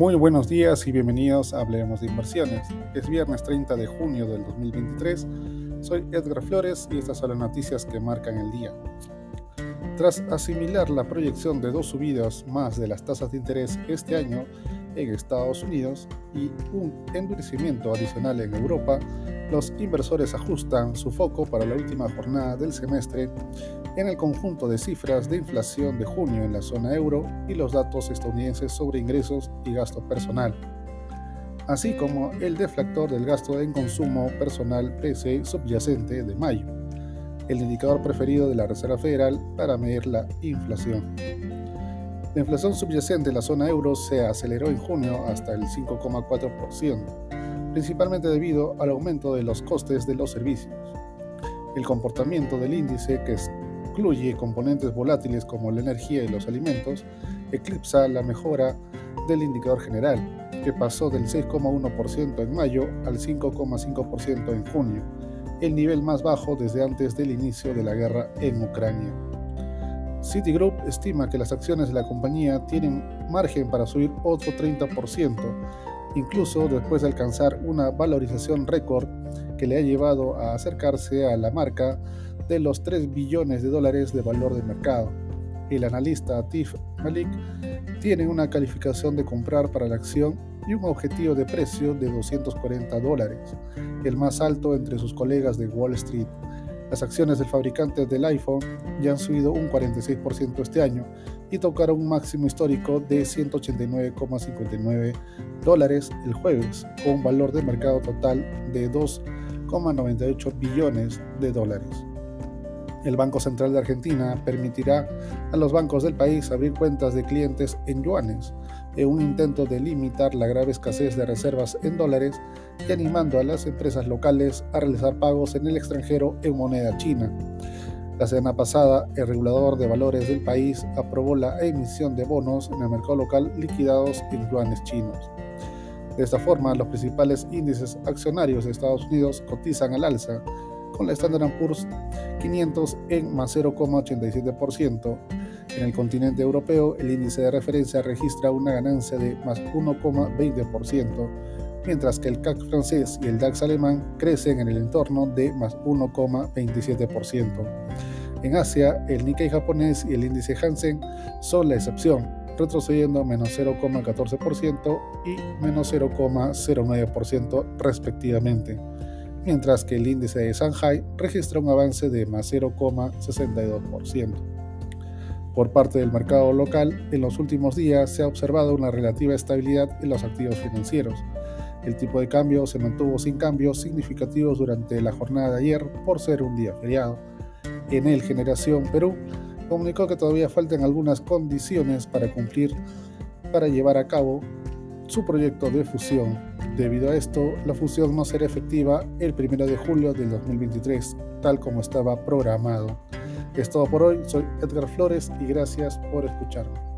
Muy buenos días y bienvenidos a Hablemos de Inversiones. Es viernes 30 de junio del 2023. Soy Edgar Flores y estas son las noticias que marcan el día. Tras asimilar la proyección de dos subidas más de las tasas de interés este año en Estados Unidos y un endurecimiento adicional en Europa, los inversores ajustan su foco para la última jornada del semestre en el conjunto de cifras de inflación de junio en la zona euro y los datos estadounidenses sobre ingresos y gasto personal, así como el deflactor del gasto en consumo personal PCE subyacente de mayo, el indicador preferido de la Reserva Federal para medir la inflación. La inflación subyacente en la zona euro se aceleró en junio hasta el 5,4%, principalmente debido al aumento de los costes de los servicios. El comportamiento del índice, que incluye componentes volátiles como la energía y los alimentos, eclipsa la mejora del indicador general, que pasó del 6,1% en mayo al 5,5% en junio, el nivel más bajo desde antes del inicio de la guerra en Ucrania. Citigroup estima que las acciones de la compañía tienen margen para subir otro 30%, incluso después de alcanzar una valorización récord que le ha llevado a acercarse a la marca de los 3 billones de dólares de valor de mercado. El analista Atif Malik tiene una calificación de comprar para la acción y un objetivo de precio de 240 dólares, el más alto entre sus colegas de Wall Street. Las acciones del fabricante del iPhone ya han subido un 46% este año y tocaron un máximo histórico de 189,59 dólares el jueves, con un valor de mercado total de 2,98 billones de dólares. El Banco Central de Argentina permitirá a los bancos del país abrir cuentas de clientes en yuanes, en un intento de limitar la grave escasez de reservas en dólares y animando a las empresas locales a realizar pagos en el extranjero en moneda china. La semana pasada, el regulador de valores del país aprobó la emisión de bonos en el mercado local liquidados en yuanes chinos. De esta forma, los principales índices accionarios de Estados Unidos cotizan al alza, con la Standard Poor's 500 en más 0,87%. En el continente europeo, el índice de referencia registra una ganancia de más 1,20%, mientras que el CAC francés y el DAX alemán crecen en el entorno de más 1,27%. En Asia, el Nikkei japonés y el índice Hansen son la excepción, retrocediendo menos 0,14% y menos 0,09% respectivamente mientras que el índice de Shanghai registra un avance de más 0,62%. Por parte del mercado local, en los últimos días se ha observado una relativa estabilidad en los activos financieros. El tipo de cambio se mantuvo sin cambios significativos durante la jornada de ayer por ser un día feriado. En el Generación Perú comunicó que todavía faltan algunas condiciones para cumplir para llevar a cabo su proyecto de fusión. Debido a esto, la fusión no será efectiva el 1 de julio del 2023, tal como estaba programado. Es todo por hoy, soy Edgar Flores y gracias por escucharme.